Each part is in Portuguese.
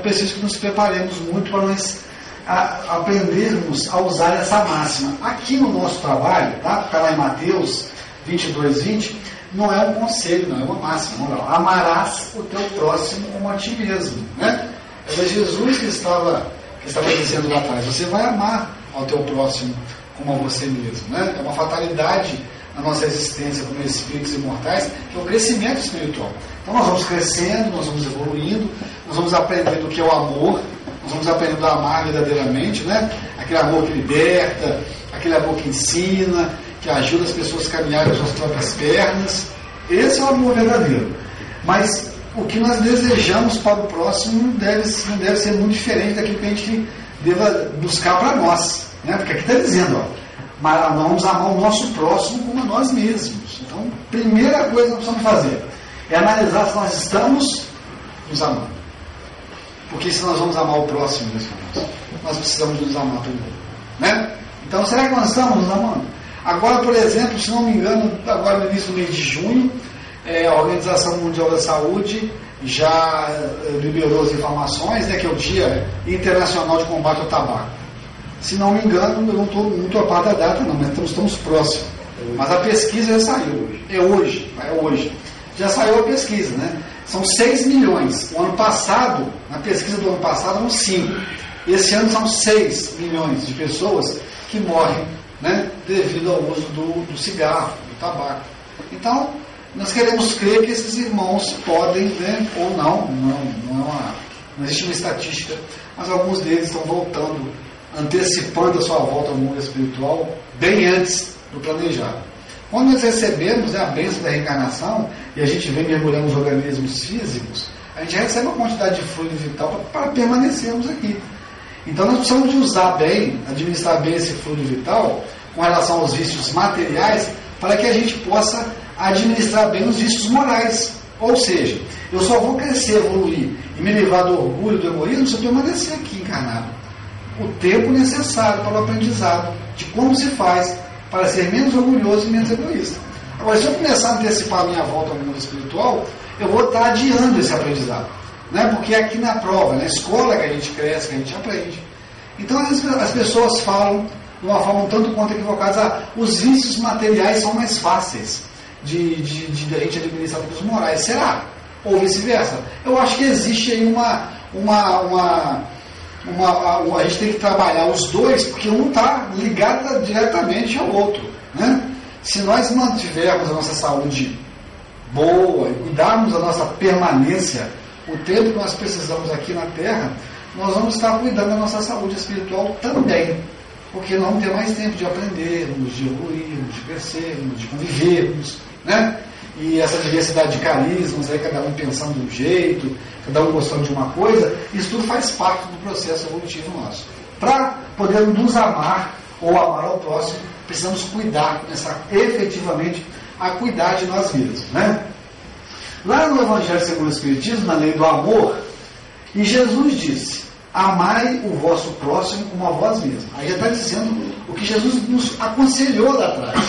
preciso que nos preparemos muito para nós a, aprendermos a usar essa máxima. Aqui no nosso trabalho, tá? Está lá em Mateus 22, 20, não é um conselho, não é uma máxima. Amarás o teu próximo como a ti mesmo. Né? Era Jesus que estava, que estava dizendo lá atrás, você vai amar ao teu próximo como a você mesmo. Né? É uma fatalidade na nossa existência como espíritos imortais, que é o crescimento espiritual. Então nós vamos crescendo, nós vamos evoluindo, nós vamos aprendendo o que é o amor, nós vamos aprendendo a amar verdadeiramente, né? aquele amor que liberta, aquele amor que ensina, que ajuda as pessoas a caminharem com suas próprias pernas. Esse é o amor verdadeiro. Mas o que nós desejamos para o próximo não deve, não deve ser muito diferente daquilo que a gente deva buscar para nós. Né? Porque aqui está dizendo, ó, mas vamos amar o nosso próximo como a nós mesmos. Então, primeira coisa que nós precisamos fazer é analisar se nós estamos nos amando. Porque se nós vamos amar o próximo, nós precisamos nos amar primeiro. Né? Então, será que nós estamos nos amando? Agora, por exemplo, se não me engano, agora no início do mês de junho, é, a Organização Mundial da Saúde já eh, liberou as informações, né, que é o Dia Internacional de Combate ao Tabaco. Se não me engano, eu não estou muito a par da data, não, mas estamos, estamos próximos. Mas a pesquisa já saiu. É hoje, é hoje. Já saiu a pesquisa, né? São 6 milhões. O ano passado, na pesquisa do ano passado, eram 5. Esse ano são 6 milhões de pessoas que morrem né, devido ao uso do, do cigarro, do tabaco. Então, nós queremos crer que esses irmãos podem, né, ou não, não, não, é uma, não existe uma estatística, mas alguns deles estão voltando, antecipando a sua volta ao mundo espiritual bem antes do planejado. Quando nós recebemos né, a bênção da reencarnação e a gente vem mergulhando nos organismos físicos, a gente recebe uma quantidade de fluido vital para permanecermos aqui. Então nós precisamos de usar bem, administrar bem esse fluido vital com relação aos vícios materiais, para que a gente possa administrar bem os vícios morais. Ou seja, eu só vou crescer, evoluir e me livrar do orgulho, do egoísmo, se eu permanecer aqui encarnado. O tempo necessário para o aprendizado de como se faz para ser menos orgulhoso e menos egoísta. Agora, se eu começar a antecipar a minha volta ao mundo espiritual, eu vou estar adiando esse aprendizado. Né? Porque é aqui na prova, na escola que a gente cresce, que a gente aprende. Então, as, as pessoas falam de uma forma um tanto quanto equivocada, ah, os vícios materiais são mais fáceis de, de, de, de a gente administrar do que os morais. Será? Ou vice-versa? Eu acho que existe aí uma, uma, uma, uma, uma, A gente tem que trabalhar os dois, porque um está ligado diretamente ao outro. Né? Se nós mantivermos a nossa saúde boa e cuidarmos da nossa permanência, o tempo que nós precisamos aqui na Terra, nós vamos estar cuidando da nossa saúde espiritual também porque não vamos ter mais tempo de aprendermos, de evoluirmos, de crescermos, de convivermos, né? E essa diversidade de carismas, aí cada um pensando de um jeito, cada um gostando de uma coisa, isso tudo faz parte do processo evolutivo nosso. Para poder nos amar ou amar ao próximo, precisamos cuidar, começar efetivamente a cuidar de nós mesmos, né? Lá no Evangelho segundo o Espiritismo, na lei do amor, e Jesus disse: Amai o vosso próximo como a vós mesmos. Aí já está dizendo o que Jesus nos aconselhou lá atrás.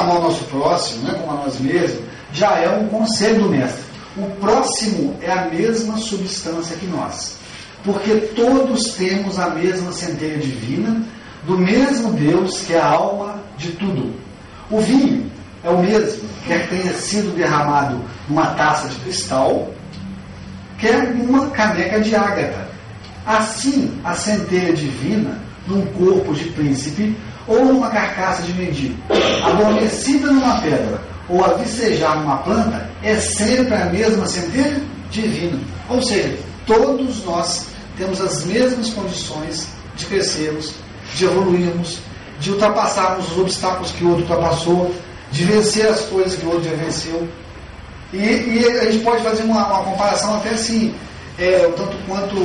Amar o nosso próximo, né, como a nós mesmos, já é um conselho do Mestre. O próximo é a mesma substância que nós. Porque todos temos a mesma centelha divina, do mesmo Deus que é a alma de tudo. O vinho é o mesmo, quer tenha sido derramado numa taça de cristal, quer numa caneca de ágata. Assim, a centelha divina, num corpo de príncipe ou numa carcaça de mendigo, adormecida numa pedra ou a vicejar numa planta, é sempre a mesma centelha divina. Ou seja, todos nós temos as mesmas condições de crescermos, de evoluirmos, de ultrapassarmos os obstáculos que o outro ultrapassou, de vencer as coisas que o outro já venceu. E, e a gente pode fazer uma, uma comparação até assim, é, um tanto quanto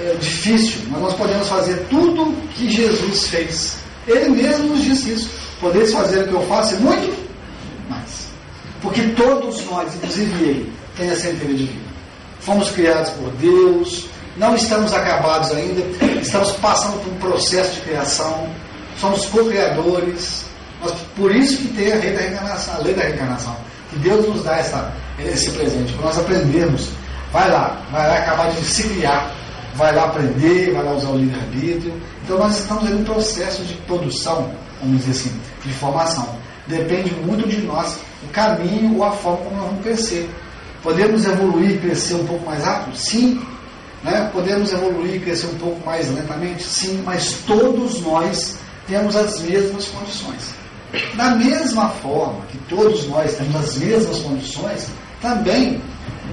é, difícil, mas nós podemos fazer tudo que Jesus fez. Ele mesmo nos disse isso. Podeis fazer o que eu faço e muito mais. Porque todos nós, inclusive ele, tem a centelha divina. Fomos criados por Deus, não estamos acabados ainda, estamos passando por um processo de criação, somos co-criadores. Por isso que tem a lei da reencarnação, a lei da reencarnação. Que Deus nos dá essa, esse presente, para nós aprendermos vai lá, vai lá acabar de se criar, vai lá aprender, vai lá usar o livre-arbítrio. Então nós estamos em um processo de produção, vamos dizer assim, de formação. Depende muito de nós o caminho ou a forma como nós vamos crescer. Podemos evoluir e crescer um pouco mais rápido? Sim. Né? Podemos evoluir crescer um pouco mais lentamente? Sim, mas todos nós temos as mesmas condições. Da mesma forma que todos nós temos as mesmas condições, também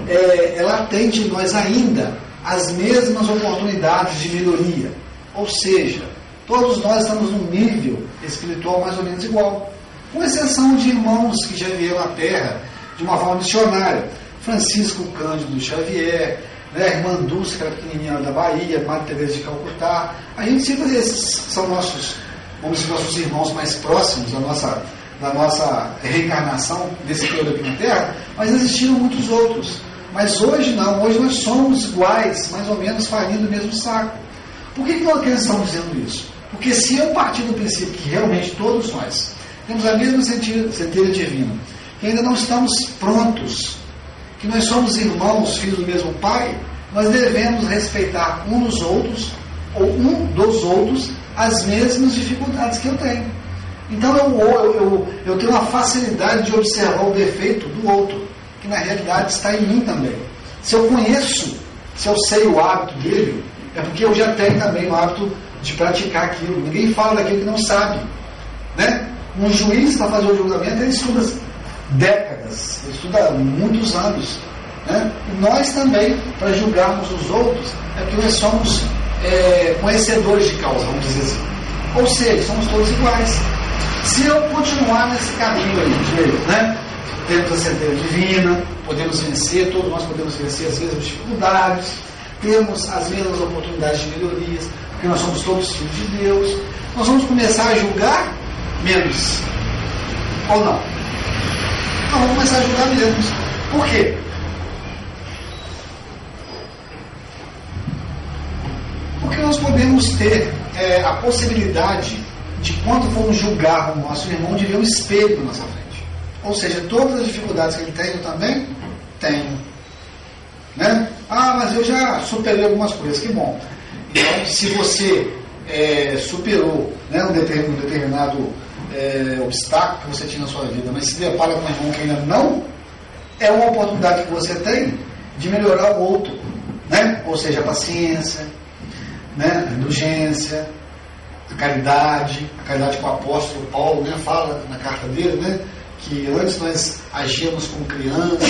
é, ela atende em nós ainda as mesmas oportunidades de melhoria. Ou seja, todos nós estamos num nível espiritual mais ou menos igual. Com exceção de irmãos que já vieram à Terra de uma forma missionária. Francisco Cândido Xavier, né, irmã Dulce, que era pequenininha da Bahia, Madre Teresa de Calcutá. A gente cita esses, são nossos, vamos dizer, nossos irmãos mais próximos da nossa, da nossa reencarnação desse período aqui na Terra, mas existiram muitos outros. Mas hoje não, hoje nós somos iguais, mais ou menos farinha do mesmo saco. Por que, que eles estão dizendo isso? Porque se eu partir do princípio que realmente todos nós temos a mesma centelha divina, que ainda não estamos prontos, que nós somos irmãos, filhos do mesmo Pai, nós devemos respeitar uns dos outros, ou um dos outros, as mesmas dificuldades que eu tenho. Então eu, eu, eu, eu tenho uma facilidade de observar o defeito do outro que na realidade está em mim também. Se eu conheço, se eu sei o hábito dele, é porque eu já tenho também o hábito de praticar aquilo. Ninguém fala daquilo que não sabe. Né? Um juiz, para fazer o julgamento, ele estuda décadas, ele estuda muitos anos. Né? E nós também, para julgarmos os outros, é porque nós somos é, conhecedores de causa, vamos dizer assim. Ou seja, somos todos iguais. Se eu continuar nesse caminho aí, de, né? Temos a centelha divina, podemos vencer, todos nós podemos vencer as mesmas dificuldades, temos as mesmas oportunidades de melhorias, porque nós somos todos filhos de Deus. Nós vamos começar a julgar menos. Ou não? Nós vamos começar a julgar menos. Por quê? Porque nós podemos ter é, a possibilidade de, quando formos julgar o nosso irmão, de ver um espelho na nossa frente. Ou seja, todas as dificuldades que ele tem, eu também tenho. Né? Ah, mas eu já superei algumas coisas, que bom. Então, se você é, superou né, um determinado, um determinado é, obstáculo que você tinha na sua vida, mas se depara com um irmão que ainda não, é uma oportunidade que você tem de melhorar o outro. Né? Ou seja, a paciência, né? a indulgência, a caridade, a caridade que o apóstolo Paulo né, fala na carta dele, né? Que antes nós agíamos com criança,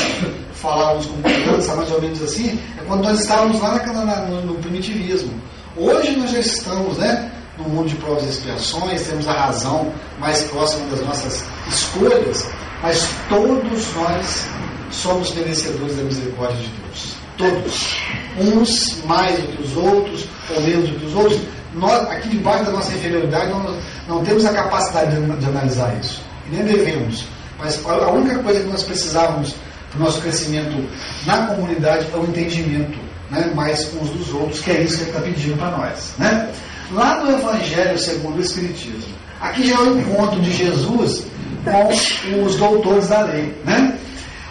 falávamos com criança, mais ou menos assim, é quando nós estávamos lá na, no, primitivismo. Hoje nós já estamos né, no mundo de provas e expiações, temos a razão mais próxima das nossas escolhas, mas todos nós somos merecedores da misericórdia de Deus. Todos. Uns mais do que os outros, ou menos do que os outros. Nós, aqui debaixo da nossa inferioridade, não, não temos a capacidade de, de analisar isso. E nem devemos. Mas a única coisa que nós precisávamos para o nosso crescimento na comunidade é o entendimento né, mais uns dos outros, que é isso que ele está pedindo para nós. Né? Lá no Evangelho segundo o Espiritismo, aqui já é o encontro de Jesus com os doutores da lei. Né?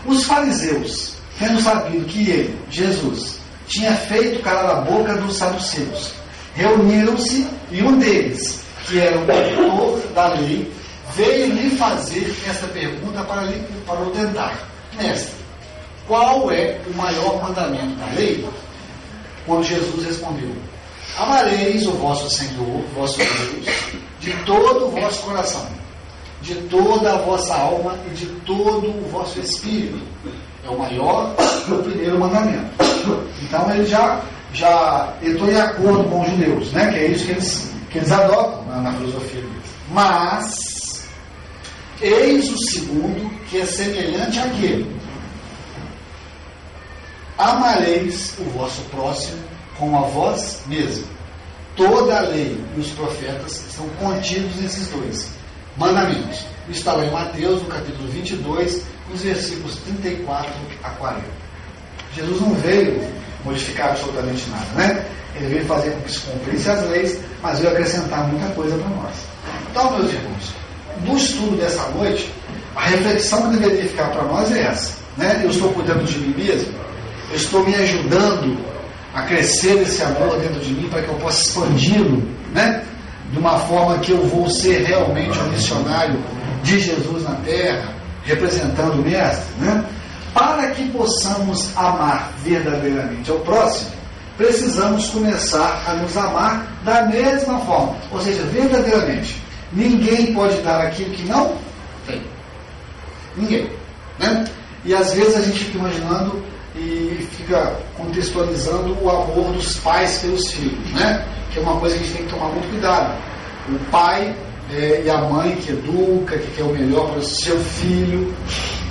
Os fariseus, tendo sabido que ele, Jesus, tinha feito calar a boca dos saduceus, reuniram-se e um deles, que era o doutor da lei, veio lhe fazer esta pergunta para, lhe, para o tentar. Mestre, qual é o maior mandamento da lei? Quando Jesus respondeu: Amareis o vosso Senhor, vosso Deus, de todo o vosso coração, de toda a vossa alma e de todo o vosso espírito. É o maior o primeiro mandamento. Então ele já, já entrou em acordo com os judeus, né? que é isso que eles, que eles adotam na, na filosofia deles. Mas Eis o segundo, que é semelhante àquele. Amareis o vosso próximo como a vós mesmo. Toda a lei e os profetas estão contidos nesses dois mandamentos. Está lá em Mateus, no capítulo 22, nos versículos 34 a 40. Jesus não veio modificar absolutamente nada, né? Ele veio fazer com que se cumprisse as leis, mas veio acrescentar muita coisa para nós. Então, meus irmãos, do estudo dessa noite, a reflexão que deveria ficar para nós é essa. Né? Eu estou cuidando de mim mesmo. Eu estou me ajudando a crescer esse amor dentro de mim para que eu possa expandi-lo, né? De uma forma que eu vou ser realmente um missionário de Jesus na terra, representando o Mestre, né? Para que possamos amar verdadeiramente ao próximo, precisamos começar a nos amar da mesma forma, ou seja, verdadeiramente. Ninguém pode dar aquilo que não tem. Ninguém. Né? E às vezes a gente fica imaginando e fica contextualizando o amor dos pais pelos filhos, né? que é uma coisa que a gente tem que tomar muito cuidado. O pai é, e a mãe que educa, que quer o melhor para o seu filho,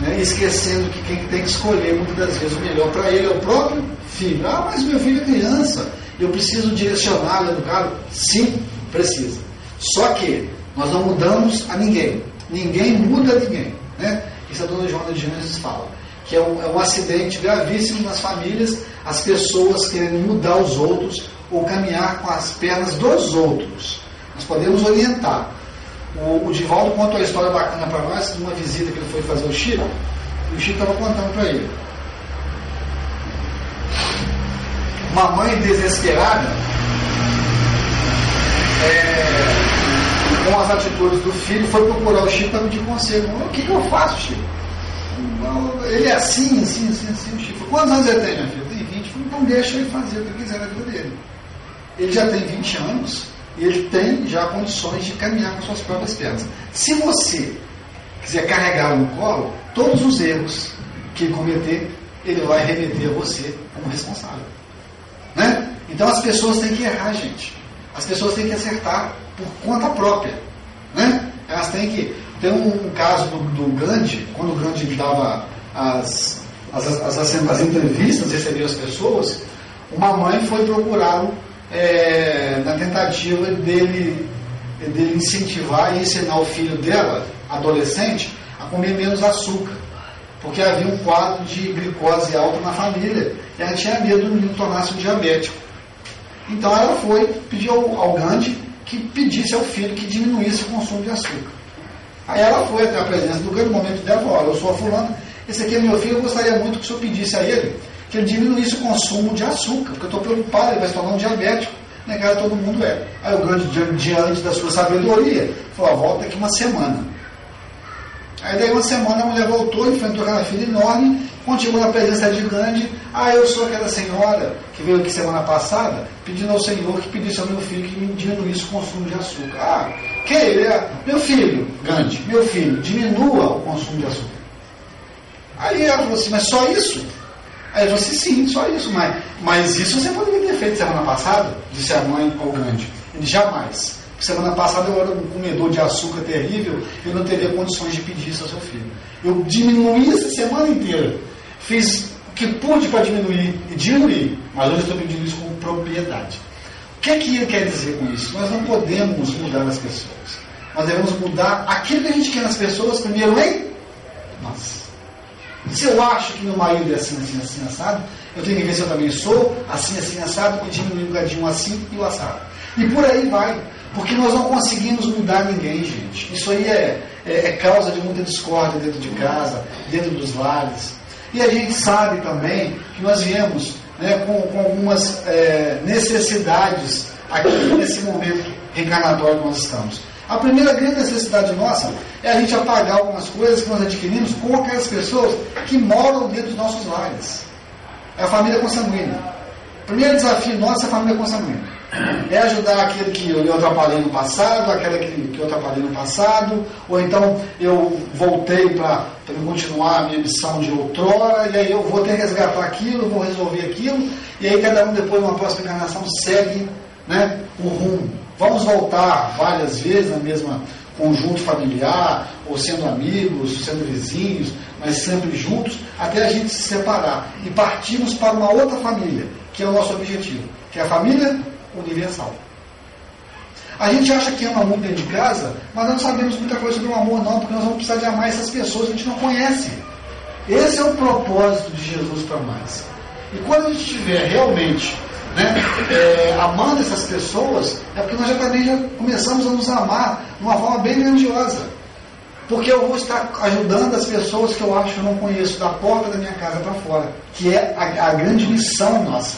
né? esquecendo que quem tem que escolher muitas das vezes o melhor para ele é o próprio filho. Ah, mas meu filho é criança, eu preciso direcioná-lo, educá-lo. Sim, precisa. Só que nós não mudamos a ninguém. Ninguém muda ninguém. Né? Isso a dona Joana de Gênesis fala. Que é um, é um acidente gravíssimo nas famílias, as pessoas querendo mudar os outros ou caminhar com as pernas dos outros. Nós podemos orientar. O, o Divaldo contou uma história bacana para nós, de uma visita que ele foi fazer ao Chico, e o Chico estava contando para ele. Uma mãe desesperada, é, com as atitudes do filho, foi procurar o Chico para pedir conselho. O que, que eu faço, Chico? Ele é assim, assim, assim, assim, Chico. Quantos anos ele tem, minha filha? Tem 20. Então deixa ele fazer o que quiser na vida dele. Ele já tem 20 anos e ele tem já condições de caminhar com suas próprias pernas. Se você quiser carregá-lo no colo, todos os erros que ele cometer, ele vai remeter a você como responsável. Né? Então as pessoas têm que errar, gente. As pessoas têm que acertar por conta própria. Né? Elas têm que. Tem um, um caso do, do, Gandhi, quando o Gandhi dava as, as, as, as, as entrevistas, recebia as pessoas, uma mãe foi procurá-lo é, na tentativa dele, dele incentivar e ensinar o filho dela, adolescente, a comer menos açúcar. Porque havia um quadro de glicose alta na família e ela tinha medo do menino tornar-se um diabético. Então ela foi pedir ao, ao Gandhi que pedisse ao filho que diminuísse o consumo de açúcar. Aí ela foi até a presença do Gandhi, no momento dela, falou, olha, eu sou a fulana, esse aqui é meu filho, eu gostaria muito que o senhor pedisse a ele que ele diminuísse o consumo de açúcar, porque eu estou preocupado, ele vai se tornar um diabético, negar todo mundo é. Aí o grande diante da sua sabedoria, falou, volta aqui uma semana. Aí daí uma semana a mulher voltou, enfrentou aquela filha enorme, continuou na presença de grande, ah, eu sou aquela senhora que veio aqui semana passada, pedindo ao Senhor que pedisse ao meu filho que diminuísse o consumo de açúcar. Ah, que é? Meu filho, Gandhi, meu filho, diminua o consumo de açúcar. Aí ela falou assim, mas só isso? Aí eu disse, sim, só isso. Mas, mas isso você poderia ter feito semana passada, disse a mãe ao grande. Ele jamais. Semana passada eu era um comedor de açúcar terrível, eu não teria condições de pedir isso ao seu filho. Eu diminuí essa semana inteira. Fiz o que pude para diminuir e diminuir, mas hoje estou pedindo isso com propriedade. O que é que ele quer dizer com isso? Nós não podemos mudar as pessoas. Nós devemos mudar aquilo que a gente quer nas pessoas, primeiro em nós. Se eu acho que meu marido é assim, assim, assim, assado, eu tenho que ver se eu também sou assim, assim, assado, e diminuir um bocadinho assim e o assado. E por aí vai. Porque nós não conseguimos mudar ninguém, gente. Isso aí é, é, é causa de muita discórdia dentro de casa, dentro dos lares. E a gente sabe também que nós viemos né, com, com, algumas é, necessidades aqui nesse momento reencarnatório que nós estamos. A primeira grande necessidade nossa é a gente apagar algumas coisas que nós adquirimos com aquelas pessoas que moram dentro dos nossos lares. É a família consanguínea. O primeiro desafio nosso é a família consanguínea. É ajudar aquele que eu atrapalhei no passado, aquele que, que eu atrapalhei no passado, ou então eu voltei para continuar a minha missão de outrora, e aí eu vou ter que resgatar aquilo, vou resolver aquilo, e aí cada um depois, numa próxima encarnação, segue né, o rumo. Vamos voltar várias vezes na mesma conjunto familiar, ou sendo amigos, sendo vizinhos, mas sempre juntos, até a gente se separar e partirmos para uma outra família, que é o nosso objetivo, que é a família universal. A gente acha que ama muito dentro de casa, mas não sabemos muita coisa sobre o amor, não, porque nós vamos precisar de amar essas pessoas que a gente não conhece. Esse é o propósito de Jesus para nós. E quando a gente estiver realmente né, é, amando essas pessoas, é porque nós já também já começamos a nos amar de uma forma bem grandiosa. Porque eu vou estar ajudando as pessoas que eu acho que eu não conheço, da porta da minha casa para fora, que é a, a grande missão nossa.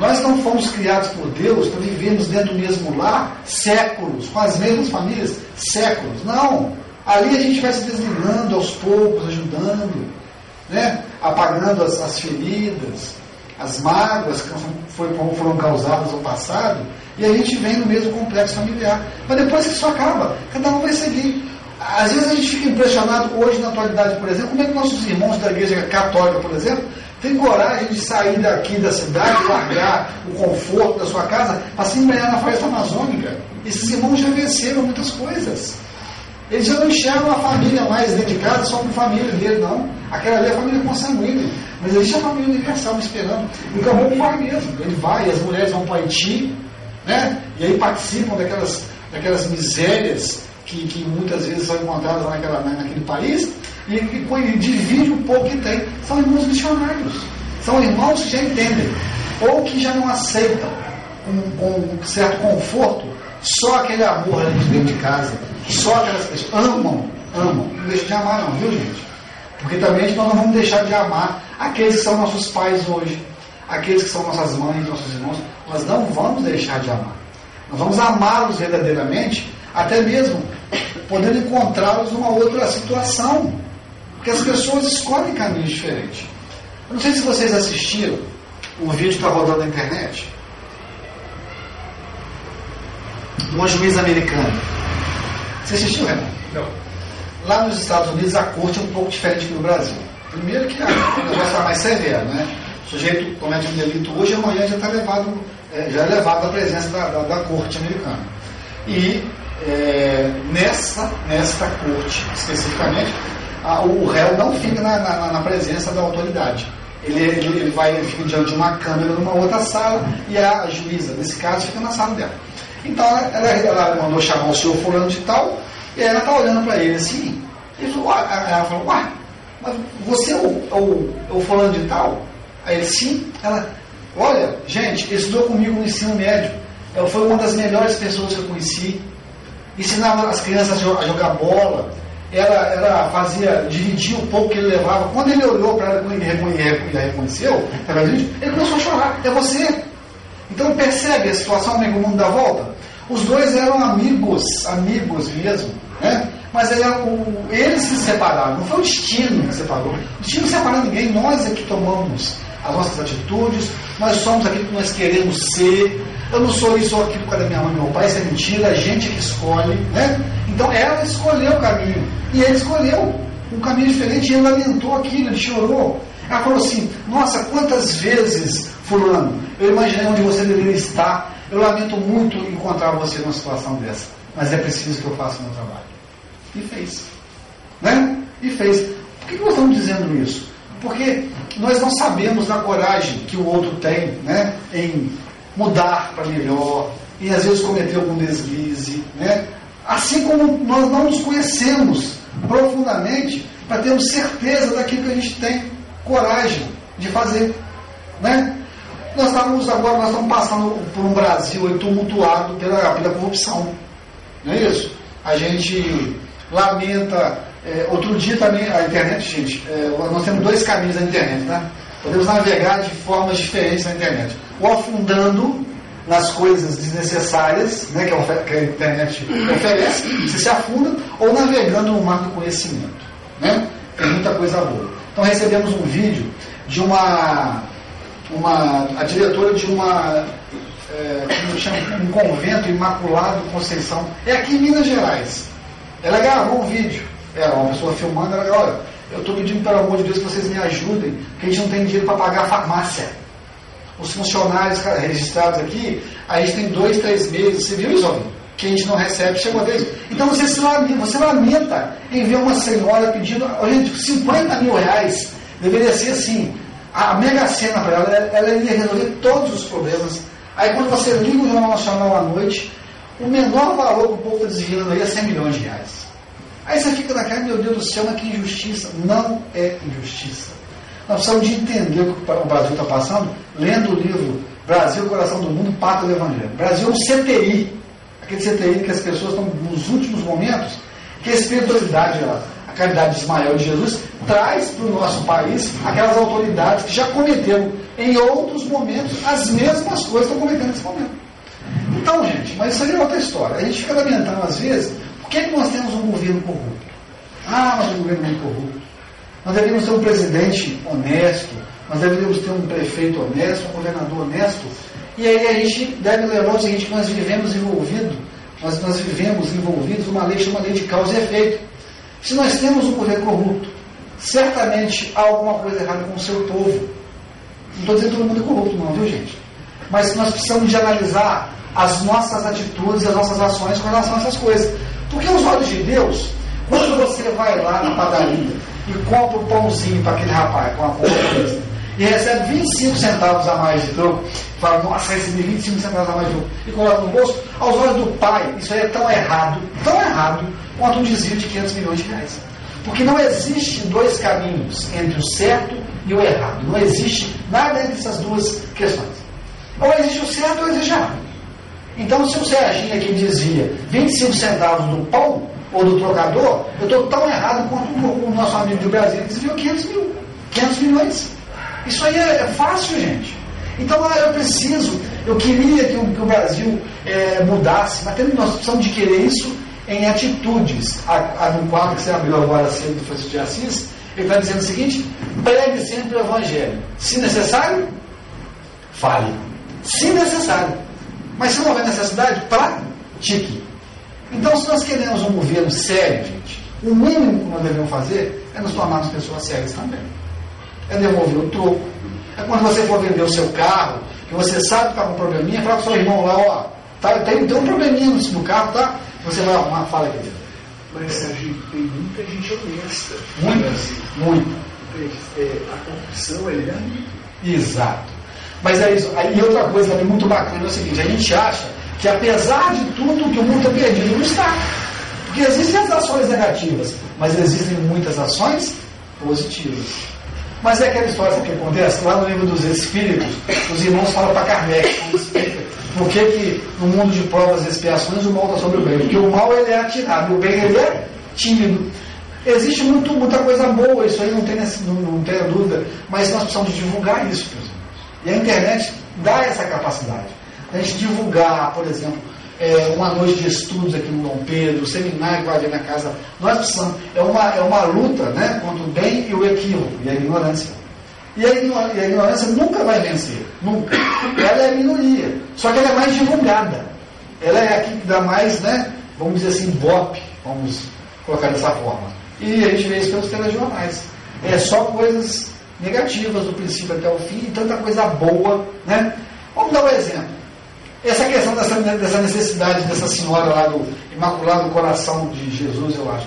Nós não fomos criados por Deus para vivermos dentro do mesmo lar séculos, com as mesmas famílias, séculos. Não. Ali a gente vai se desligando aos poucos, ajudando, né? apagando as, as feridas, as mágoas que foram, foram causadas no passado, e a gente vem no mesmo complexo familiar. Mas depois que isso acaba, cada um vai seguir. Às vezes a gente fica impressionado hoje na atualidade, por exemplo, como é que nossos irmãos da igreja católica, por exemplo, têm coragem de sair daqui da cidade, largar o conforto da sua casa para se empenhar na floresta amazônica. Esses irmãos já venceram muitas coisas. Eles já não enxergam a família mais dedicada só com família dele, não. Aquela ali é a família consanguínea. Mas existe a família universal esperando. E o caboclo vai mesmo. Ele vai, as mulheres vão para Haiti, né? e aí participam daquelas, daquelas misérias que, que muitas vezes são encontradas naquela, naquele país, e, e, e divide um pouco que tem. São irmãos missionários. São irmãos que já entendem, ou que já não aceitam com um certo conforto só aquele amor ali de dentro de casa só aquelas pessoas amam, amam. Não deixa de amar não, viu gente? Porque também nós não vamos deixar de amar aqueles que são nossos pais hoje, aqueles que são nossas mães, nossos irmãos. Nós não vamos deixar de amar. Nós vamos amá-los verdadeiramente, até mesmo podendo encontrá-los numa outra situação. Porque as pessoas escolhem caminhos diferentes. Eu não sei se vocês assistiram um vídeo que está rodando na internet. Uma juíza americana você assistiu, Renan? Não. Lá nos Estados Unidos a corte é um pouco diferente que no Brasil. Primeiro que a, o negócio está mais severo, né? O sujeito comete um delito hoje, amanhã já está levado, é, já é levado à presença da, da, da corte americana. E é, nessa, nesta corte, especificamente, a, o réu não fica na, na, na presença da autoridade. Ele, ele, ele, vai, ele fica diante de uma câmera numa outra sala e a juíza, nesse caso, fica na sala dela. Então ela, ela mandou chamar o senhor fulano de tal, e ela está olhando para ele assim, e falou, ela falou, uai, mas você é o, é o, é o fulano de tal? Aí ele, sim, ela, olha, gente, ele estudou comigo no ensino médio, ela foi uma das melhores pessoas que eu conheci, ensinava as crianças a jogar bola, ela, ela fazia, dividia o pouco que ele levava. Quando ele olhou para ela e reconheceu, ele começou a chorar. É você. Então percebe a situação, amigo, o mundo dá volta? Os dois eram amigos, amigos mesmo, né? Mas o, eles se separaram, não foi o destino que separou. O destino não separou ninguém, nós é que tomamos as nossas atitudes, nós somos aquilo que nós queremos ser. Eu não sou isso ou aquilo por causa da minha mãe meu pai, isso é mentira, a gente é que escolhe, né? Então ela escolheu o caminho, e ele escolheu um caminho diferente, e ele lamentou aquilo, ele chorou. Ela falou assim: Nossa, quantas vezes, Fulano, eu imaginei onde você deveria estar. Eu lamento muito encontrar você numa situação dessa, mas é preciso que eu faça o meu trabalho. E fez. Né? E fez. Por que nós estamos dizendo isso? Porque nós não sabemos da coragem que o outro tem né, em mudar para melhor, e às vezes cometer algum deslize. Né? Assim como nós não nos conhecemos profundamente para termos certeza daquilo que a gente tem coragem de fazer. Né? Nós estamos agora, nós estamos passando por um Brasil tumultuado pela, pela corrupção. Não é isso? A gente lamenta. É, outro dia também, a internet, gente, é, nós temos dois caminhos na internet, né? Podemos navegar de formas diferentes na internet. Ou afundando nas coisas desnecessárias, né, que, a, internet oferece, você se afunda, ou navegando no mar do conhecimento. Né? Tem muita coisa boa. Então recebemos um vídeo de uma, uma a diretora de uma é, como chama, um convento imaculado Conceição. É aqui em Minas Gerais. Ela gravou um vídeo. Ela, uma pessoa filmando, ela olha, eu estou pedindo pelo amor de Deus que vocês me ajudem, porque a gente não tem dinheiro para pagar a farmácia. Os funcionários registrados aqui, a gente tem dois, três meses, você viu isso, que a gente não recebe, chegou vez. Então você se lamenta, você lamenta em ver uma senhora pedindo, gente, 50 mil reais, deveria ser assim, a mega cena para ela, ela iria resolver todos os problemas. Aí quando você liga o Jornal Nacional à noite, o menor valor que o povo está desviando aí é 100 milhões de reais. Aí você fica na cara, meu Deus do céu, mas que injustiça. Não é injustiça. Nós precisamos de entender o que o Brasil está passando, lendo o livro Brasil, Coração do Mundo, Pacto do Evangelho. Brasil é um CTI, aquele CTI que as pessoas estão nos últimos momentos que a espiritualidade, a, a caridade de Ismael de Jesus, traz para o nosso país aquelas autoridades que já cometeram em outros momentos as mesmas coisas que estão cometendo nesse momento. Então, gente, mas isso aí é outra história. A gente fica lamentando às vezes, por que, que nós temos um governo corrupto? Ah, mas um governo muito corrupto. Nós deveríamos ter um presidente honesto, nós deveríamos ter um prefeito honesto, um governador honesto, e aí a gente deve lembrar o seguinte, nós vivemos envolvidos, nós, nós vivemos envolvidos numa lei chamada lei de causa e efeito. Se nós temos um governo corrupto, certamente há alguma coisa errada com o seu povo. Não estou dizendo que todo mundo é corrupto, não, viu gente? Mas nós precisamos de analisar as nossas atitudes as nossas ações com relação a essas coisas. Porque os olhos de Deus, quando você vai lá na padaria e compra um pãozinho para aquele rapaz com a conta e recebe 25 centavos a mais de troco, fala, nossa, recebi 25 centavos a mais de troco, e coloca no bolso, aos olhos do pai, isso aí é tão errado, tão errado, quanto um desvio de 500 milhões de reais. Porque não existe dois caminhos entre o certo e o errado. Não existe nada entre essas duas questões. Ou existe o certo ou existe o errado. Então, se o Serginho aqui desvia 25 centavos do pão ou do trocador, eu estou tão errado quanto o nosso amigo do Brasil que desviou 500 mil, 500 milhões. Isso aí é, é fácil, gente. Então eu preciso, eu queria que o, que o Brasil é, mudasse, mas nós precisamos de querer isso em atitudes. A, a, no quadro que você abriu agora cedo do Francisco de Assis, ele está dizendo o seguinte: pregue sempre o Evangelho. Se necessário, fale. Se necessário. Mas se não houver necessidade, pratique. Então, se nós queremos um governo sério, gente, o mínimo que nós devemos fazer é nos tornarmos pessoas sérias também. É devolver o troco. É quando você for vender o seu carro, que você sabe que está com um probleminha, fala com o seu irmão lá, ó, tá, tem, tem um probleminha no carro, tá? Você vai arrumar, fala aqui dentro. Mas, Sérgio, tem muita gente honesta. Muitas, muita. É, a corrupção é grande. Exato. Mas é isso. E outra coisa também muito bacana é o seguinte: a gente acha que apesar de tudo que o mundo está perdido, não está. Porque existem as ações negativas, mas existem muitas ações positivas. Mas é aquela história que acontece lá no livro dos Espíritos, os irmãos falam para Kardec, por que, que no mundo de provas e expiações o mal está sobre o bem? Porque o mal ele é atirado, o bem ele é tímido. Existe muito, muita coisa boa, isso aí não tem, não, não tem dúvida, mas nós precisamos divulgar isso, irmãos. E a internet dá essa capacidade. A gente divulgar, por exemplo, é, uma noite de estudos aqui no Dom Pedro, seminário que vai haver na casa. Nós precisamos. É uma, é uma luta né, contra o bem e o equívoco e a ignorância. E a, ignorância nunca vai vencer. Nunca. Ela é minoria. Só que ela é mais divulgada. Ela é a que dá mais, né, vamos dizer assim, bope, vamos colocar dessa forma. E a gente vê isso pelos telejornais. É só coisas negativas do princípio até o fim e tanta coisa boa. Né? Vamos dar um exemplo. Essa questão dessa, dessa necessidade dessa senhora lá do Imaculado Coração de Jesus, eu acho.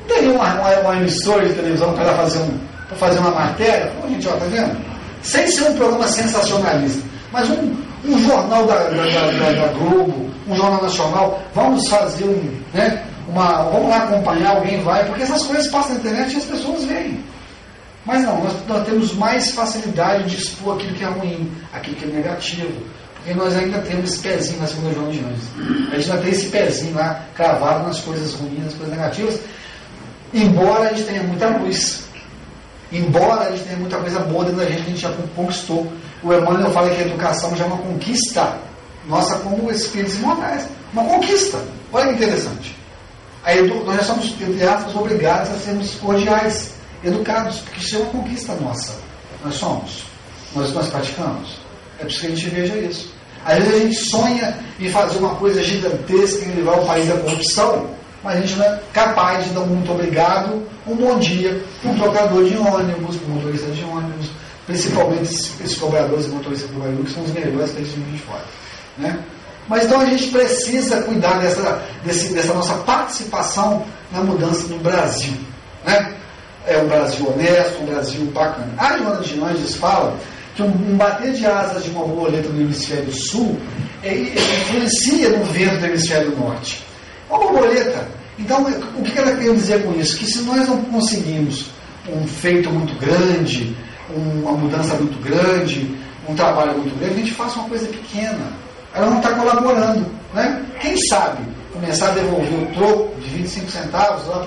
Não teria uma, uma, uma emissora de televisão para fazer, um, fazer uma matéria? Pô, gente, ó, tá vendo? Sem ser um programa sensacionalista, mas um, um jornal da, da, da, da, Globo, um jornal nacional, vamos fazer um, né, uma, vamos lá acompanhar, alguém vai, porque essas coisas passam na internet e as pessoas veem. Mas não, nós, nós temos mais facilidade de expor aquilo que é ruim, aquilo que é negativo. Porque nós ainda temos esse pezinho na segunda João de Anjos. A gente ainda tem esse pezinho lá cravado nas coisas ruins, nas coisas negativas. Embora a gente tenha muita luz. Embora a gente tenha muita coisa boa dentro da gente que a gente já conquistou. O Emmanuel fala que a educação já é uma conquista nossa como espíritos imortais. Uma conquista. Olha que interessante. Aí nós já somos, entre aspas, obrigados a sermos cordiais educados, porque isso é uma conquista nossa. Nós somos. Nós, nós praticamos. É preciso que a gente veja isso. Às vezes a gente sonha em fazer uma coisa gigantesca, em levar o país à corrupção, mas a gente não é capaz de dar um muito obrigado, um bom dia, um trocador de ônibus, um motorista de ônibus, principalmente esses cobradores e motoristas de ônibus, que são os melhores que a gente de fora. Né? Mas então a gente precisa cuidar dessa, desse, dessa nossa participação na mudança no Brasil. Né? É um Brasil honesto, um Brasil bacana. A Joana de Nandes fala que um, bater de asas de uma borboleta no hemisfério sul é, é, influencia no vento do hemisfério norte. Uma borboleta, então, o que ela quer dizer com isso? Que se nós não conseguimos um feito muito grande, uma mudança muito grande, um trabalho muito grande, a gente faça uma coisa pequena. Ela não está colaborando. Né? Quem sabe começar a devolver o troco de 25 centavos lá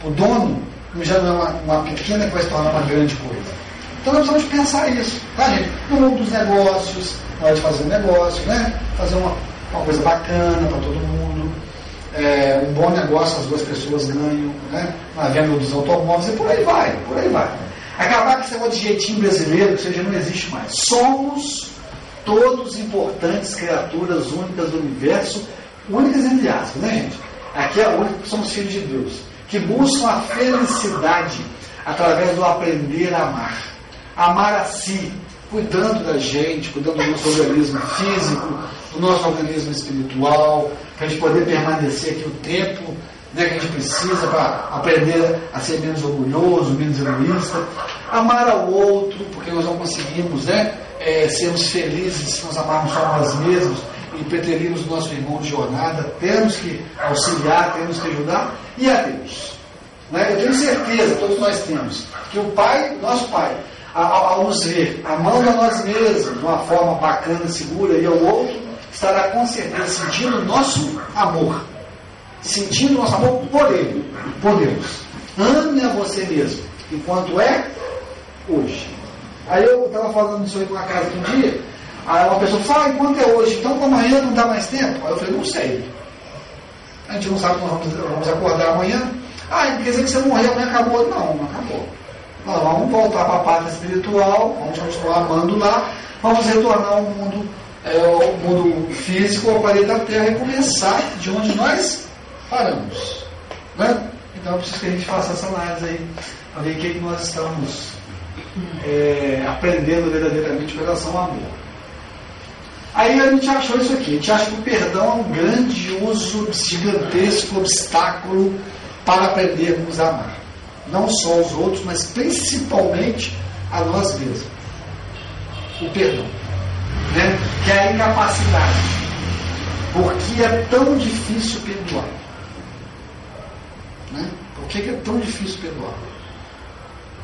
para o dono, já não é uma, uma pequena se tornar uma grande coisa. Então nós precisamos pensar isso, tá, gente? No mundo dos negócios, na hora de fazer um negócio, né? Fazer uma, uma coisa bacana para todo mundo. É, um bom negócio, as duas pessoas ganham, né? Na venda dos automóveis e por aí vai, por aí vai. Acabar com esse negócio de jeitinho brasileiro, que seja, não existe mais. Somos todos importantes criaturas únicas do universo, únicas entre aspas, né, gente? Aqui é a única que somos filhos de Deus, que buscam a felicidade através do aprender a amar. Amar a si, cuidando da gente, cuidando do nosso organismo físico, do nosso organismo espiritual, para a gente poder permanecer aqui o tempo né, que a gente precisa para aprender a ser menos orgulhoso, menos egoísta. Amar ao outro, porque nós não conseguimos né, é, sermos felizes se nós amarmos só nós mesmos e preterirmos o nosso irmão de jornada. Temos que auxiliar, temos que ajudar. E a Deus. Né? Eu tenho certeza, todos nós temos, que o Pai, nosso Pai, ao, ao nos ver amando a nós mesmos de uma forma bacana, segura, e ao outro, estará com certeza sentindo o nosso amor. Sentindo o nosso amor por Ele, por Deus. Ame a você mesmo, enquanto é hoje. Aí eu estava falando isso aí uma casa aqui um dia, aí uma pessoa falou, ah, enquanto é hoje, então como amanhã não dá mais tempo? Aí eu falei, não sei. A gente não sabe quando vamos, vamos acordar amanhã. Ah, quer dizer que você morreu, amanhã acabou. Não, não acabou. Nós vamos voltar para a parte espiritual, vamos continuar amando lá, vamos retornar ao mundo, é, ao mundo físico, ao planeta da Terra e começar de onde nós paramos. Né? Então eu preciso que a gente faça essa análise aí, para ver o que, que nós estamos é, aprendendo verdadeiramente com relação ao amor. Aí a gente achou isso aqui, a gente acha que o perdão é um grandioso, gigantesco obstáculo para aprendermos a amar não só aos outros, mas principalmente a nós mesmos. O perdão. Né? Que é a incapacidade. Por que é tão difícil perdoar? Né? Por que é tão difícil perdoar?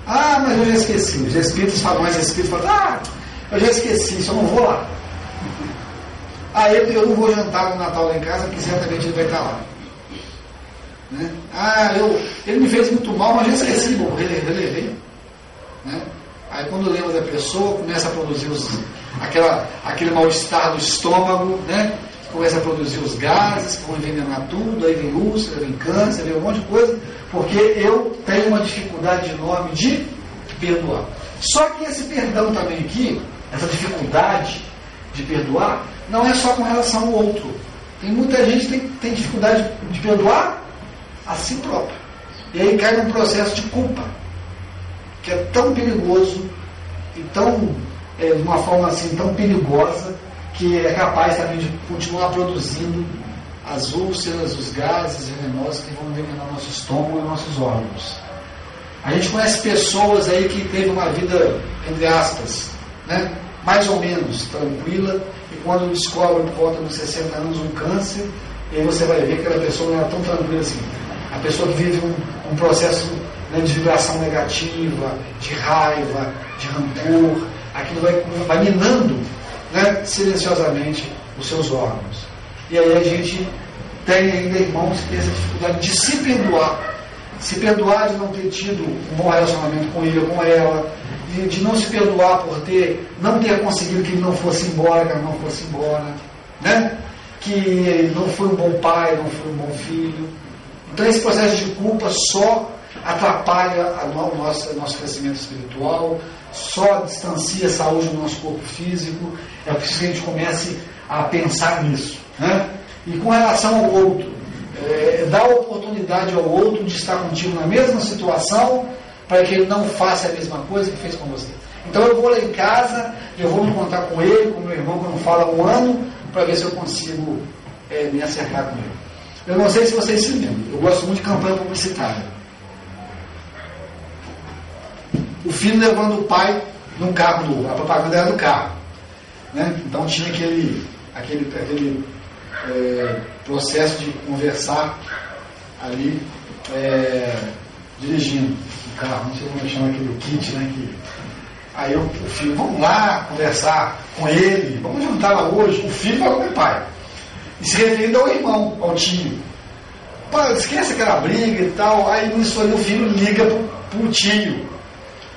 Ah, mas eu já esqueci. Os espíritos falam, mais espíritos falam, ah, eu já esqueci, só não vou lá. Ah, eu, eu não vou jantar no Natal lá em casa, porque certamente ele vai estar lá. Né? Ah, eu, ele me fez muito mal, mas já esqueci, bom, relevei. Né? Aí quando lembra da pessoa, começa a produzir os, aquela, aquele mal-estar do estômago, né? começa a produzir os gases, que vão envenenar tudo, aí vem úlcera, vem câncer, vem um monte de coisa, porque eu tenho uma dificuldade enorme de perdoar. Só que esse perdão também aqui, essa dificuldade de perdoar, não é só com relação ao outro. Tem muita gente que tem, tem dificuldade de perdoar a si próprio. E aí cai num processo de culpa, que é tão perigoso e tão, é, de uma forma assim, tão perigosa, que é capaz também de continuar produzindo as úlceras, os gases venenosos que vão envenenar nosso estômago e nossos órgãos. A gente conhece pessoas aí que teve uma vida, entre aspas, né, mais ou menos tranquila, e quando descobre por volta dos 60 anos um câncer, e aí você vai ver que aquela pessoa não era tão tranquila assim. A pessoa vive um, um processo né, de vibração negativa, de raiva, de rancor, aquilo vai, vai minando né, silenciosamente os seus órgãos. E aí a gente tem ainda irmãos que têm essa dificuldade de se perdoar. Se perdoar de não ter tido um bom relacionamento com ele ou com ela, de, de não se perdoar por ter, não ter conseguido que ele não fosse embora, que ela não fosse embora, né? que ele não foi um bom pai, não foi um bom filho. Então esse processo de culpa só atrapalha o nosso, nosso crescimento espiritual, só distancia a saúde do nosso corpo físico. É preciso que a gente comece a pensar nisso. Né? E com relação ao outro, é, dá oportunidade ao outro de estar contigo na mesma situação para que ele não faça a mesma coisa que fez com você. Então eu vou lá em casa, eu vou me encontrar com ele, com meu irmão que não fala há um ano, para ver se eu consigo é, me acertar com ele. Eu não sei se vocês se lembram, eu gosto muito de campanha publicitária. O filho levando o pai num carro, do, a propaganda era do carro. Né? Então tinha aquele, aquele, aquele é, processo de conversar ali é, dirigindo carro, não sei como chama aquele kit, né? Que, aí eu, o filho, vamos lá conversar com ele, vamos jantar lá hoje. O filho falou com o pai. E se referindo ao irmão, ao tio. Pô, esquece aquela briga e tal. Aí nisso aí o filho liga pro, pro tio.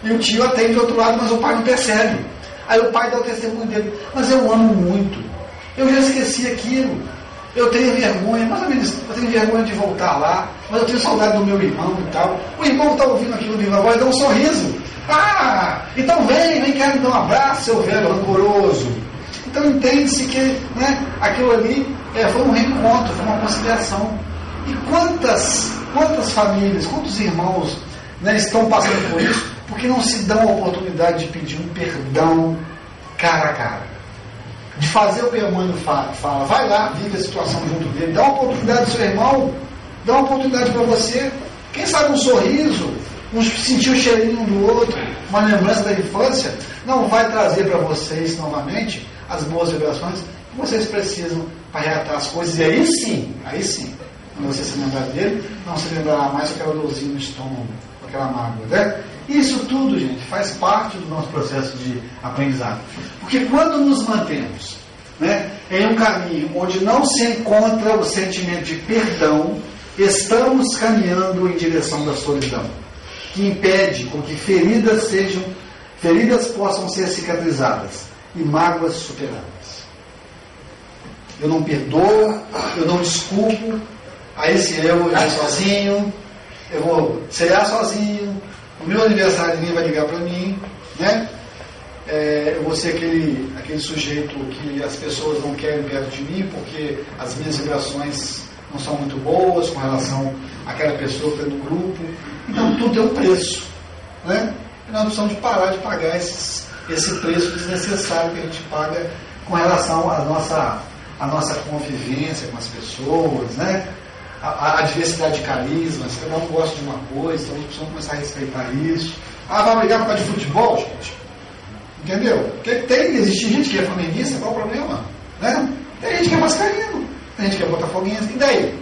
E o tio atende do outro lado, mas o pai não percebe. Aí o pai dá o testemunho dele. Mas eu amo muito. Eu já esqueci aquilo. Eu tenho vergonha, mais ou menos, eu tenho vergonha de voltar lá, mas eu tenho saudade do meu irmão e tal. O irmão está ouvindo aquilo viva voz, dá um sorriso. Ah, então vem, vem cá me dar um abraço, seu velho rancoroso. Então entende-se que né, aquilo ali é, foi um reencontro, foi uma conciliação. E quantas, quantas famílias, quantos irmãos né, estão passando por isso porque não se dão a oportunidade de pedir um perdão cara a cara? De fazer o que irmão fala, fala, vai lá, vive a situação junto dele, dá uma oportunidade ao seu irmão, dá uma oportunidade para você. Quem sabe um sorriso, um sentir o cheirinho um do outro, uma lembrança da infância, não vai trazer para vocês novamente as boas vibrações que vocês precisam para reatar as coisas. E aí sim, aí sim, quando você se lembrar dele, não se lembrará mais aquela dorzinha no estômago, aquela mágoa. Né? Isso tudo, gente, faz parte do nosso processo de aprendizado. Porque quando nos mantemos né, em um caminho onde não se encontra o sentimento de perdão, estamos caminhando em direção da solidão, que impede com que feridas sejam, feridas possam ser cicatrizadas e mágoas superadas. Eu não perdoo, eu não desculpo, aí se eu, eu sozinho, eu vou cear sozinho, o meu aniversário ninguém vai ligar para mim, né? É, eu vou ser aquele, aquele sujeito que as pessoas não querem perto de mim porque as minhas vibrações não são muito boas com relação àquela pessoa que está no grupo. Então tudo tem um preço. Né? E nós precisamos de parar de pagar esses, esse preço desnecessário que a gente paga com relação à nossa, à nossa convivência com as pessoas, né? A, a, diversidade de carismas, cada um gosta de uma coisa, então a gente precisa começar a respeitar isso. Ah, vai brigar por causa de futebol, gente? Entendeu? Porque tem, existe gente que é flamenguista, qual o problema? Né? Tem gente que é mascarino, tem gente que é botafoguense, e daí?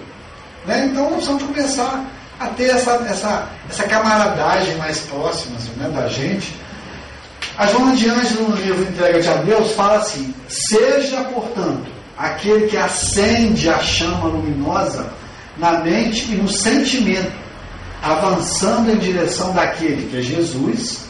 Né? Então precisamos começar a ter essa, essa, essa camaradagem mais próxima assim, né, da gente. A Joana de Ângelo, no livro Entrega-te a Deus, fala assim: Seja, portanto, aquele que acende a chama luminosa na mente e no sentimento, avançando em direção daquele que é Jesus,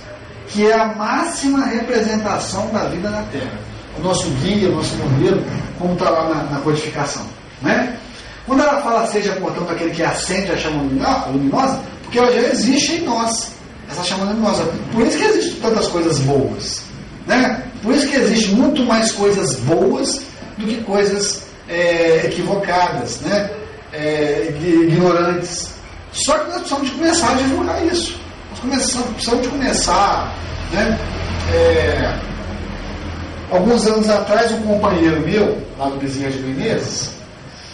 que é a máxima representação da vida na Terra. O nosso guia, o nosso modelo, como está lá na, na codificação. Né? Quando ela fala seja, portanto, aquele que acende a chama luminosa, porque ela já existe em nós, essa chama luminosa. Por isso que existem tantas coisas boas. Né? Por isso que existe muito mais coisas boas do que coisas é, equivocadas. Né? É, ignorantes. Só que nós precisamos de começar a divulgar isso. Nós começamos, precisamos de começar. Né? É, alguns anos atrás, um companheiro meu, lá do Bezerra de Menezes,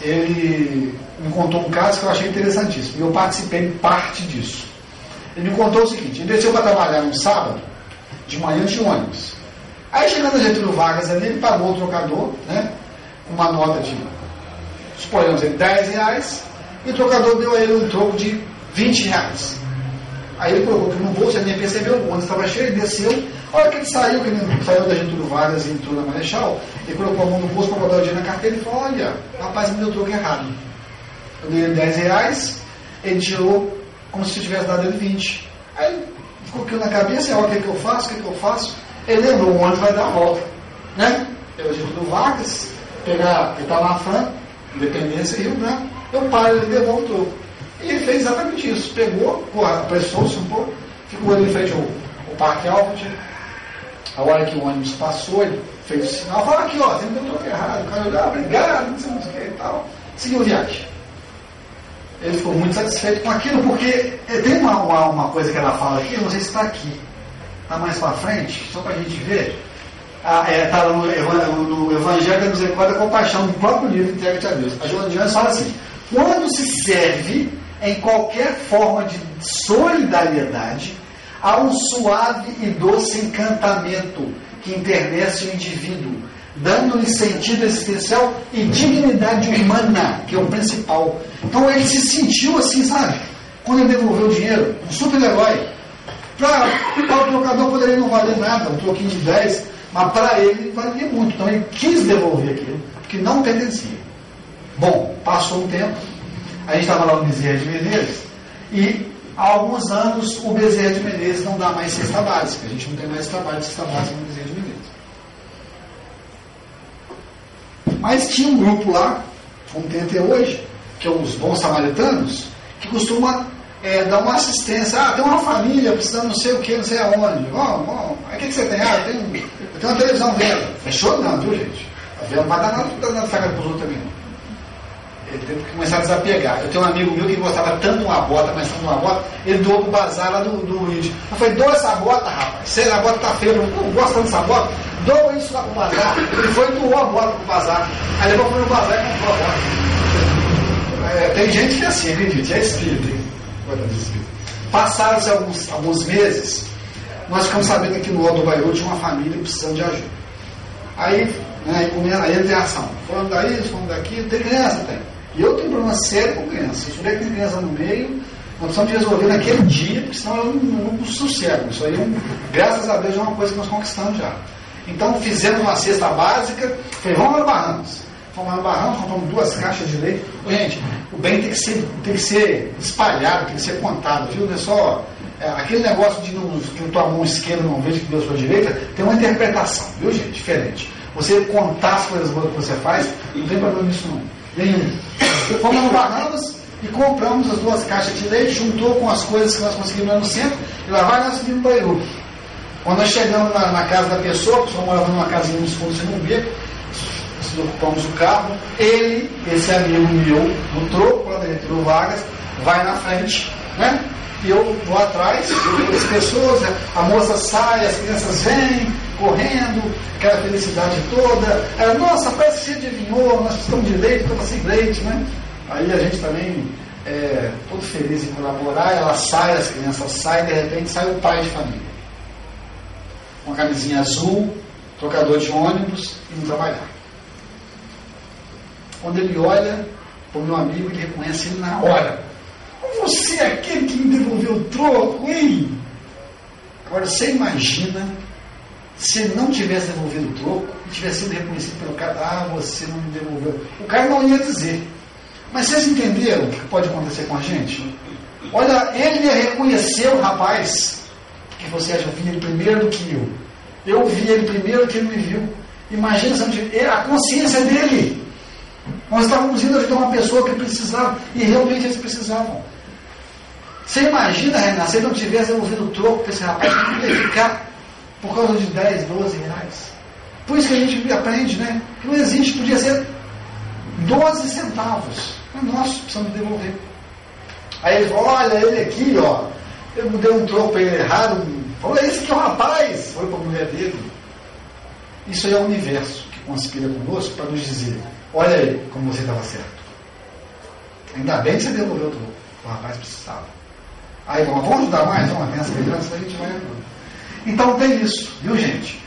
ele me contou um caso que eu achei interessantíssimo. E eu participei de parte disso. Ele me contou o seguinte: ele desceu para trabalhar no sábado, de manhã de ônibus. Aí chegando a Getúlio Vargas ali, ele pagou o trocador, né? Uma nota de suponhamos ele 10 reais, e o trocador deu a ele um troco de 20 reais. Aí ele colocou no bolso, ele nem percebeu, o ônibus estava cheio, ele desceu. A hora que ele saiu, que ele saiu da Getúlio Vargas e entrou na Marechal, ele colocou a mão no bolso para botar o dinheiro na carteira e falou, olha, rapaz, me deu o troco errado. Eu dei ele 10 reais, ele tirou como se tivesse dado ele 20. Aí ficou aquilo na cabeça, olha o que, é que eu faço, o que, é que eu faço? Ele lembrou, o ônibus vai dar a volta. Né? Pela Getúlio Vargas, pegar, ele estava na Fran, Independência e Rio Branco. Eu pai ele levou o. E ele fez exatamente isso. Pegou, apressou-se um pouco, ficou ali em frente ao, ao Parque Albert. A hora que o ônibus passou, ele fez o sinal, falou aqui, ó, você me deu troco errado. O cara olhou, ah, obrigado, não sei o que e tal. Seguiu viagem. Ele ficou muito satisfeito com aquilo, porque tem uma, uma, uma coisa que ela fala aqui, não sei se está aqui. Está mais para frente, só para a gente ver está ah, é, no, no, Evangelho da Misericórdia com Compaixão, no próprio livro Entrega-te a Deus. A Joana de Anjos fala assim: quando se serve em qualquer forma de solidariedade, há um suave e doce encantamento que internece o indivíduo, dando-lhe sentido existencial e dignidade humana, que é o principal. Então ele se sentiu assim, sabe? Quando ele devolveu o dinheiro, um super-herói. Para o trocador poderia não valer nada, um troquinho de 10, mas para ele valia muito. Então ele quis devolver aquilo, que não pertencia. Bom, passou um tempo, a gente estava lá no Bezerra de Menezes, e há alguns anos o Bezerra de Menezes não dá mais cesta básica. A gente não tem mais trabalho de cesta básica no Bezerra de Menezes. Mas tinha um grupo lá, como tem até hoje, que é os bons samaritanos, que costuma é, dar uma assistência. Ah, tem uma família precisando não sei o que, não sei aonde. Vamos, vamos. Aí o que, que você tem? Ah, eu tenho, tenho uma televisão vendo. Fechou? Não, viu, gente? A venda não vai dar nada, nada para os outros também. Ele teve que começar a desapegar. Eu tenho um amigo meu que gostava tanto de uma bota, mas tanto de uma bota, ele doou pro bazar lá do, do Luiz. Eu falei, doa essa bota, rapaz. Se a bota tá feia, não gosto tanto dessa bota, doa isso lá pro bazar. Ele foi e doou a bota pro bazar. Aí levou pro bazar e comprou a bota. É, tem gente que é assim, acredite, é espírito, hein? Passaram-se alguns, alguns meses, nós ficamos sabendo que no Alto Baiú tinha uma família precisando de ajuda. Aí, né, aí, aí entra a ação. Falando daí, falando daqui, tem criança, tem. E eu tenho problema sério com criança. Se tem criança no meio, nós precisamos resolver naquele dia, porque senão eu não, não, sossego. Isso aí, é graças a Deus, é uma coisa que nós conquistamos já. Então fizemos uma cesta básica, falei, vamos lá no Barramos. Fomos lá no Barramos, compramos duas caixas de leite. Gente, o bem tem que ser, tem que ser espalhado, tem que ser contado, viu? Não é só. É, aquele negócio de não, que tua mão esquerda não veja que deu a direita, tem uma interpretação, viu gente? Diferente. Você contar as coisas boas que você faz, não tem problema nisso não. Nenhum. Fomos no Bahamas e compramos as duas caixas de leite, juntou com as coisas que nós conseguimos lá no centro, e lá vai nós subimos para Bairu. Quando nós chegamos na, na, casa da pessoa, a pessoa morava numa casinha nos fundos sem um beco, nós ocupamos o carro, ele, esse amigo meu, no troco, quando ele entrou vagas, vai na frente, né? E eu vou atrás, as pessoas, a moça sai, as crianças vêm, correndo, aquela felicidade toda. Ela, nossa, parece que você adivinhou, nós precisamos de leite, estamos sem leite, né? Aí a gente também, é, todo feliz em colaborar, ela sai, as crianças saem, de repente sai o pai de família. Uma camisinha azul, trocador de ônibus, indo trabalhar. Quando ele olha para o meu amigo, ele reconhece ele na hora. Você é aquele que me devolveu o troco, hein? Agora você imagina se ele não tivesse devolvido o troco e tivesse sido reconhecido pelo cara, ah, você não me devolveu. O cara não ia dizer. Mas vocês entenderam o que pode acontecer com a gente? Olha, ele o rapaz, que você acha, eu vi ele primeiro do que eu. Eu vi ele primeiro que ele me viu. Imagina se tivesse, a consciência dele. Nós estávamos indo ajudar uma pessoa que precisava, e realmente eles precisavam. Você imagina, Renan, se ele não tivesse devolvido o troco para esse rapaz, ele ia ficar por causa de 10, 12 reais. Por isso que a gente aprende, né? Que não existe, podia ser 12 centavos. É nosso, precisamos devolver. Aí ele falou, olha ele aqui, ó. Eu dei um troco para ele errado. Falou, esse que é o rapaz. Foi para a mulher dele. Isso aí é o universo que conspira conosco para nos dizer, olha aí como você estava certo. Ainda bem que você devolveu o troco. O rapaz precisava. Aí vamos, vamos ajudar mais? Vamos, tem essa criança, a gente vai então tem isso, viu gente?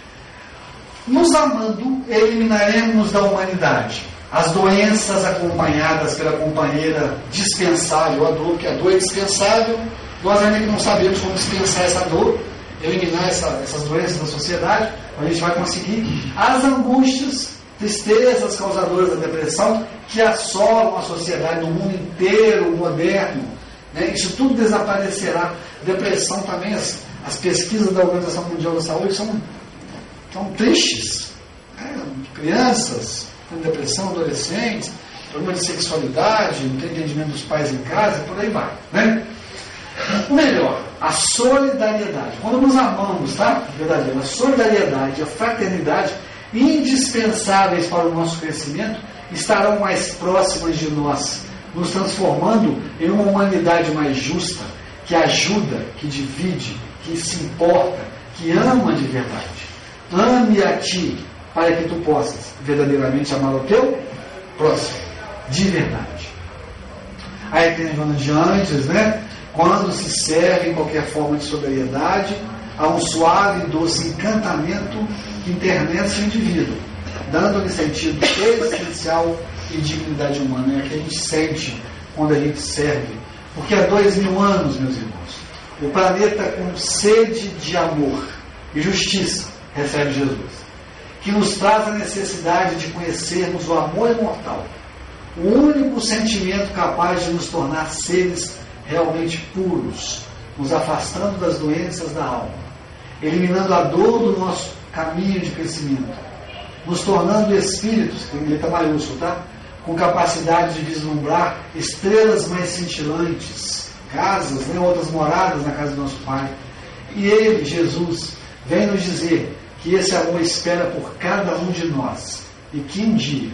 Nos amando, eliminaremos da humanidade as doenças acompanhadas pela companheira dispensável, a dor, que a dor é dispensável, nós ainda não sabemos como dispensar essa dor, eliminar essa, essas doenças da sociedade, a gente vai conseguir. As angústias, tristezas causadoras da depressão, que assolam a sociedade no mundo inteiro, moderno, né? isso tudo desaparecerá. Depressão também, as, as pesquisas da Organização Mundial da Saúde são, são tristes. Né? Crianças com depressão, adolescentes, problema de sexualidade, não tem entendimento dos pais em casa, por aí vai. Né? O melhor, a solidariedade. Quando nos amamos, tá? Verdadeiro, a solidariedade, a fraternidade, indispensáveis para o nosso crescimento, estarão mais próximas de nós, nos transformando em uma humanidade mais justa, que ajuda, que divide, que se importa, que ama de verdade. Ame a ti, para que tu possas verdadeiramente amar o teu próximo, de verdade. Aí tem Joana de antes, né? Quando se serve em qualquer forma de sobriedade, há um suave e doce encantamento que internece o indivíduo, dando-lhe sentido essencial e dignidade humana. É o que a gente sente quando a gente serve. Porque há dois mil anos, meus irmãos, o planeta com sede de amor e justiça recebe Jesus, que nos traz a necessidade de conhecermos o amor imortal, o único sentimento capaz de nos tornar seres realmente puros, nos afastando das doenças da alma, eliminando a dor do nosso caminho de crescimento, nos tornando espíritos, tem letra maiúsculo, tá? Com capacidade de vislumbrar estrelas mais cintilantes, casas, né? outras moradas na casa do nosso Pai. E Ele, Jesus, vem nos dizer que esse amor espera por cada um de nós e que um dia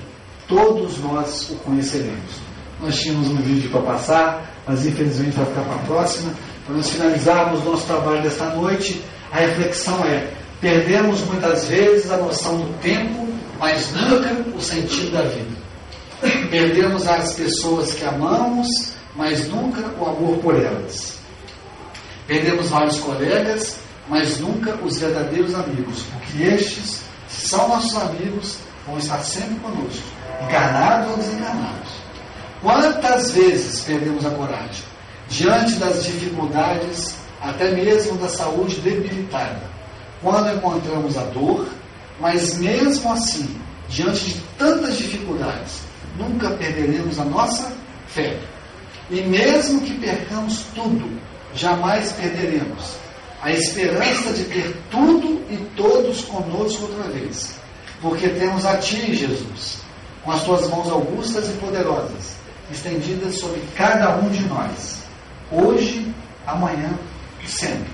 todos nós o conheceremos. Nós tínhamos um vídeo para passar, mas infelizmente vai ficar para a próxima. Para nós finalizarmos nosso trabalho desta noite, a reflexão é: perdemos muitas vezes a noção do tempo, mas nunca o sentido da vida. Perdemos as pessoas que amamos, mas nunca o amor por elas. Perdemos vários colegas, mas nunca os verdadeiros amigos, porque estes, se são nossos amigos, vão estar sempre conosco, encarnados ou desencarnados. Quantas vezes perdemos a coragem diante das dificuldades, até mesmo da saúde debilitada, quando encontramos a dor, mas mesmo assim, diante de tantas dificuldades, nunca perderemos a nossa fé. E mesmo que percamos tudo, jamais perderemos a esperança de ter tudo e todos conosco outra vez. Porque temos a Ti, Jesus, com as Tuas mãos augustas e poderosas, estendidas sobre cada um de nós, hoje, amanhã e sempre.